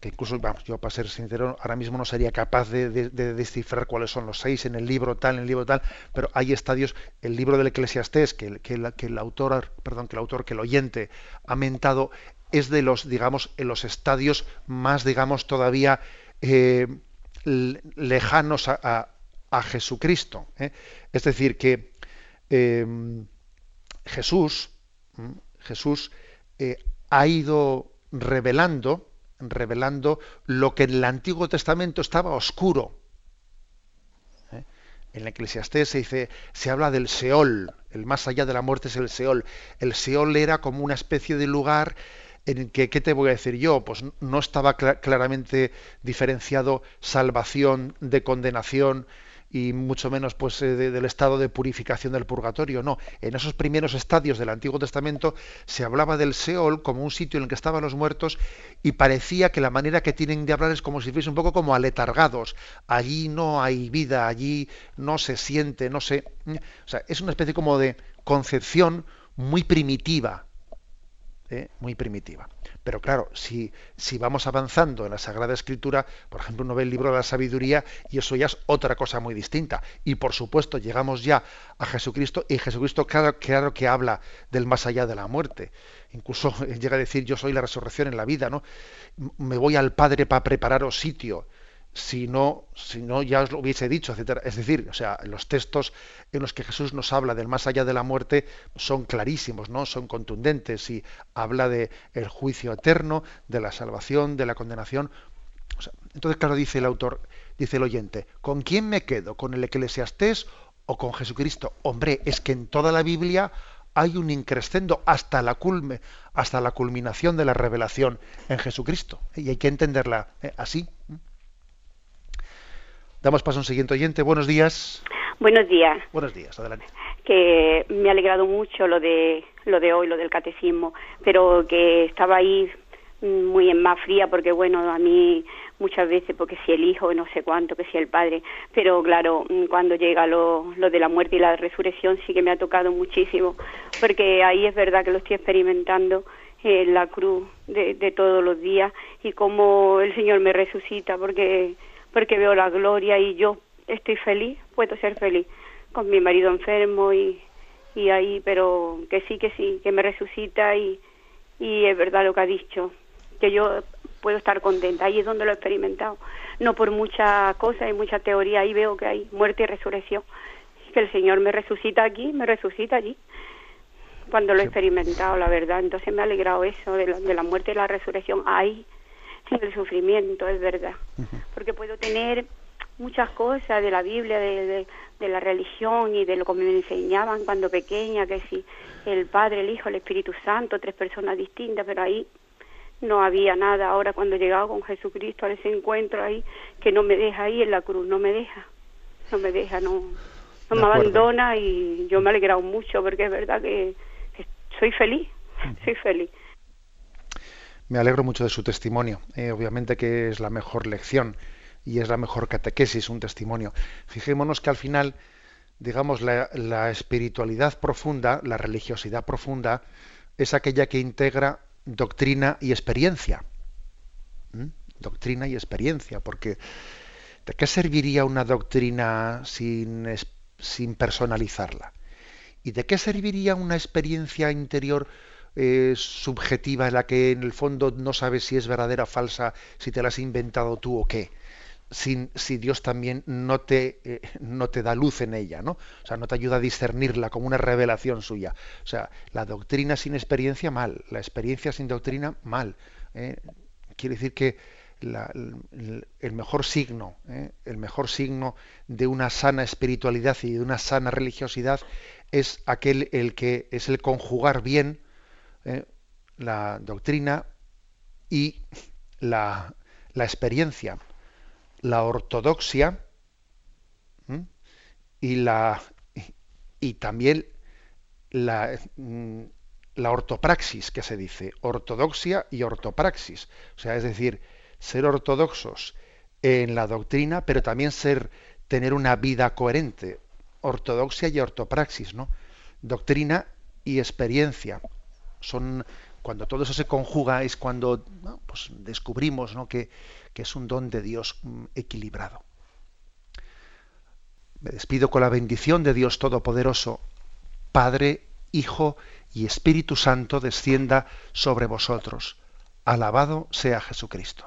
que incluso, vamos, yo para ser sincero, ahora mismo no sería capaz de, descifrar cuáles son los seis en el libro tal, en el libro tal, pero hay estadios, el libro del Eclesiastés, que, que, el autor, perdón, que el autor, que el oyente ha mentado, es de los, digamos, en los estadios más, digamos, todavía eh, lejanos a, Jesucristo. ¿eh? Es decir, que em, Jesús, Jesús eh, ha ido revelando, revelando lo que en el Antiguo Testamento estaba oscuro. ¿Eh? En la Eclesiastés se dice, se habla del Seol, el más allá de la muerte es el Seol. El Seol era como una especie de lugar en el que, ¿qué te voy a decir yo? Pues no estaba claramente diferenciado salvación de condenación, y mucho menos pues eh, del estado de purificación del purgatorio. No, en esos primeros estadios del Antiguo Testamento se hablaba del Seol como un sitio en el que estaban los muertos y parecía que la manera que tienen de hablar es como si fuese un poco como aletargados. Allí no hay vida, allí no se siente, no se... O sea, es una especie como de concepción muy primitiva, ¿eh? muy primitiva. Pero claro, si, si vamos avanzando en la Sagrada Escritura, por ejemplo, uno ve el libro de la sabiduría y eso ya es otra cosa muy distinta. Y por supuesto, llegamos ya a Jesucristo y Jesucristo claro, claro que habla del más allá de la muerte. Incluso llega a decir, yo soy la resurrección en la vida, ¿no? Me voy al Padre para prepararos sitio si no, si no ya os lo hubiese dicho, etcétera. Es decir, o sea, los textos en los que Jesús nos habla del más allá de la muerte son clarísimos, ¿no? Son contundentes y habla de el juicio eterno, de la salvación, de la condenación. entonces, claro, dice el autor, dice el oyente, ¿con quién me quedo? ¿Con el Eclesiastés o con Jesucristo? Hombre, es que en toda la Biblia hay un increscendo hasta la culme, hasta la culminación de la revelación en Jesucristo. Y hay que entenderla eh, así. Damos paso a un siguiente oyente. Buenos días. Buenos días. Buenos días, adelante. Que me ha alegrado mucho lo de lo de hoy, lo del catecismo, pero que estaba ahí muy en más fría porque bueno, a mí muchas veces porque si el hijo, no sé cuánto, que si el padre, pero claro, cuando llega lo, lo de la muerte y la resurrección sí que me ha tocado muchísimo, porque ahí es verdad que lo estoy experimentando en la cruz de, de todos los días y cómo el Señor me resucita, porque porque veo la gloria y yo estoy feliz, puedo ser feliz con mi marido enfermo y, y ahí, pero que sí, que sí, que me resucita y, y es verdad lo que ha dicho, que yo puedo estar contenta, ahí es donde lo he experimentado, no por muchas cosas y mucha teoría, ahí veo que hay muerte y resurrección, que el Señor me resucita aquí, me resucita allí, cuando lo he experimentado, la verdad, entonces me ha alegrado eso de la, de la muerte y la resurrección. Ahí, sin el sufrimiento, es verdad. Porque puedo tener muchas cosas de la Biblia, de, de, la religión y de lo que me enseñaban cuando pequeña, que si el Padre, el Hijo, el Espíritu Santo, tres personas distintas, pero ahí no había nada. Ahora cuando he llegado con Jesucristo a ese encuentro ahí, que no me deja ahí en la cruz, no me deja, no me deja, no, no me abandona y yo me he alegrado mucho porque es verdad que, que soy feliz, soy feliz. Me alegro mucho de su testimonio. Eh, obviamente que es la mejor lección y es la mejor catequesis, un testimonio. Fijémonos que al final, digamos, la, espiritualidad profunda, la religiosidad profunda, es aquella que integra doctrina y experiencia. ¿Mm? Doctrina y experiencia, porque ¿de qué serviría una doctrina sin, sin personalizarla? ¿Y de qué serviría una experiencia interior eh, subjetiva en la que en el fondo no sabes si es verdadera o falsa, si te la has inventado tú o qué? Si, si Dios también no te, eh, no te da luz en ella, ¿no? O sea, no te ayuda a discernirla como una revelación suya. O sea, la doctrina sin experiencia, mal. La experiencia sin doctrina, mal. ¿eh? Quiere decir que el, mejor signo, el mejor signo de una sana espiritualidad y de una sana religiosidad es aquel el que es el conjugar bien eh, la doctrina y la, experiencia, la ortodoxia y la y también la, mm, la ortopraxis que se dice, ortodoxia y ortopraxis, o sea, es decir, ser ortodoxos en la doctrina, pero también ser tener una vida coherente, ortodoxia y ortopraxis, ¿no? Doctrina y experiencia. Son cuando todo eso se conjuga es cuando pues descubrimos ¿no? que, que es un don de Dios mm, equilibrado. Me despido con la bendición de Dios Todopoderoso, Padre, Hijo y Espíritu Santo descienda sobre vosotros. Alabado sea Jesucristo.